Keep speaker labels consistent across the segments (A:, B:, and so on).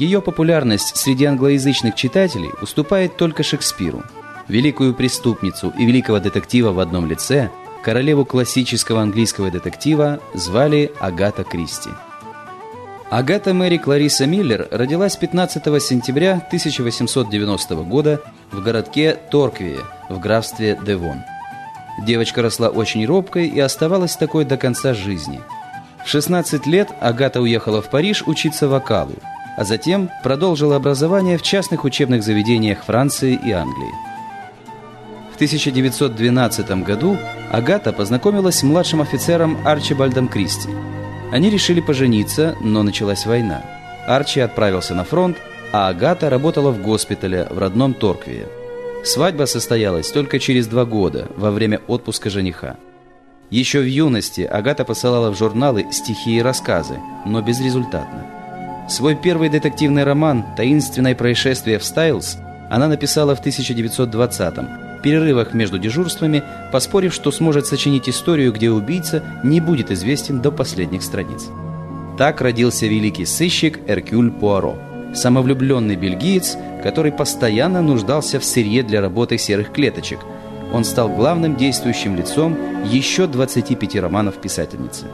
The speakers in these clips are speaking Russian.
A: ее популярность среди англоязычных читателей уступает только Шекспиру. Великую преступницу и великого детектива в одном лице, королеву классического английского детектива, звали Агата Кристи. Агата Мэри Клариса Миллер родилась 15 сентября 1890 года в городке Торквие в графстве Девон. Девочка росла очень робкой и оставалась такой до конца жизни. В 16 лет Агата уехала в Париж учиться вокалу, а затем продолжила образование в частных учебных заведениях Франции и Англии. В 1912 году Агата познакомилась с младшим офицером Арчибальдом Кристи – они решили пожениться, но началась война. Арчи отправился на фронт, а Агата работала в госпитале в родном Торквее. Свадьба состоялась только через два года, во время отпуска жениха. Еще в юности Агата посылала в журналы стихи и рассказы, но безрезультатно. Свой первый детективный роман «Таинственное происшествие в Стайлз» она написала в 1920-м, перерывах между дежурствами, поспорив, что сможет сочинить историю, где убийца не будет известен до последних страниц. Так родился великий сыщик Эркюль Пуаро, самовлюбленный бельгиец, который постоянно нуждался в сырье для работы серых клеточек. Он стал главным действующим лицом еще 25 романов писательницы.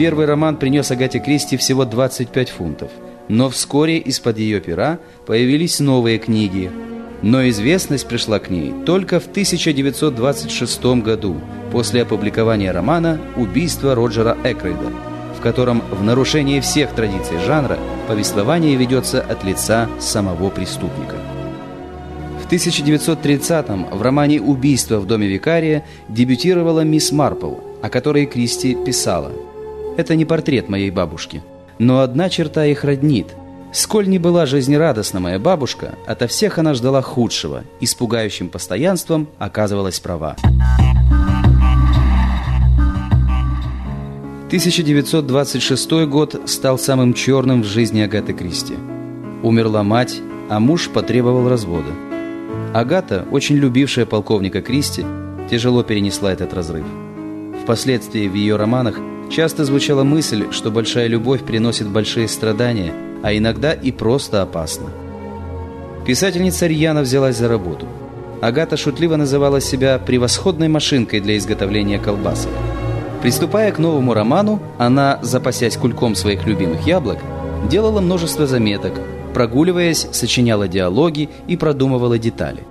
A: Первый роман принес Агате Кристи всего 25 фунтов, но вскоре из-под ее пера появились новые книги – но известность пришла к ней только в 1926 году, после опубликования романа «Убийство Роджера Экрейда», в котором в нарушении всех традиций жанра повествование ведется от лица самого преступника. В 1930-м в романе «Убийство в доме викария» дебютировала мисс Марпл, о которой Кристи писала. «Это не портрет моей бабушки, но одна черта их роднит – Сколь не была жизнерадостна моя бабушка, ото всех она ждала худшего и с пугающим постоянством оказывалась права. 1926 год стал самым черным в жизни Агаты Кристи. Умерла мать, а муж потребовал развода. Агата, очень любившая полковника Кристи, тяжело перенесла этот разрыв. Впоследствии в ее романах часто звучала мысль, что большая любовь приносит большие страдания – а иногда и просто опасно. Писательница Рьяна взялась за работу. Агата шутливо называла себя превосходной машинкой для изготовления колбасок. Приступая к новому роману, она, запасясь кульком своих любимых яблок, делала множество заметок, прогуливаясь, сочиняла диалоги и продумывала детали.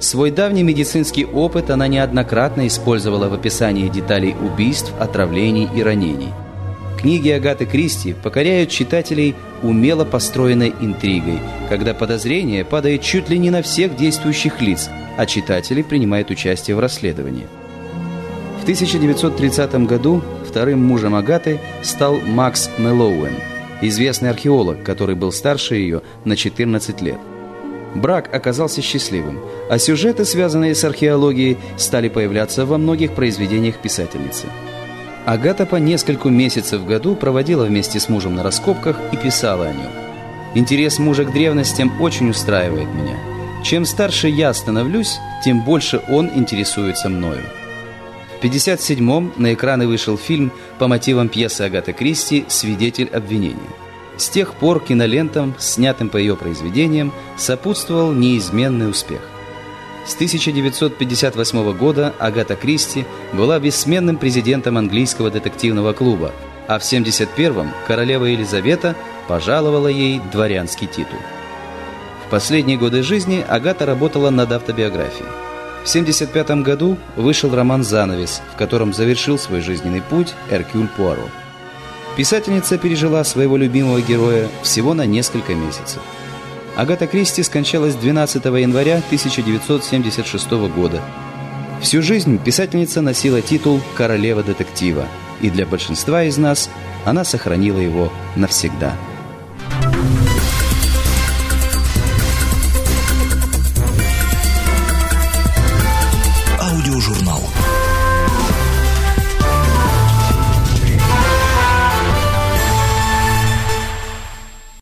A: Свой давний медицинский опыт она неоднократно использовала в описании деталей убийств, отравлений и ранений – Книги Агаты Кристи покоряют читателей умело построенной интригой, когда подозрение падает чуть ли не на всех действующих лиц, а читатели принимают участие в расследовании. В 1930 году вторым мужем Агаты стал Макс Мелоуэн, известный археолог, который был старше ее на 14 лет. Брак оказался счастливым, а сюжеты, связанные с археологией, стали появляться во многих произведениях писательницы – Агата по нескольку месяцев в году проводила вместе с мужем на раскопках и писала о нем. Интерес мужа к древностям очень устраивает меня. Чем старше я становлюсь, тем больше он интересуется мною. В 1957-м на экраны вышел фильм по мотивам пьесы Агаты Кристи «Свидетель обвинения». С тех пор кинолентам, снятым по ее произведениям, сопутствовал неизменный успех. С 1958 года Агата Кристи была бессменным президентом английского детективного клуба, а в 1971-м королева Елизавета пожаловала ей дворянский титул. В последние годы жизни Агата работала над автобиографией. В 1975 году вышел роман «Занавес», в котором завершил свой жизненный путь Эркюль Пуаро. Писательница пережила своего любимого героя всего на несколько месяцев – Агата Кристи скончалась 12 января 1976 года. Всю жизнь писательница носила титул «Королева детектива», и для большинства из нас она сохранила его навсегда.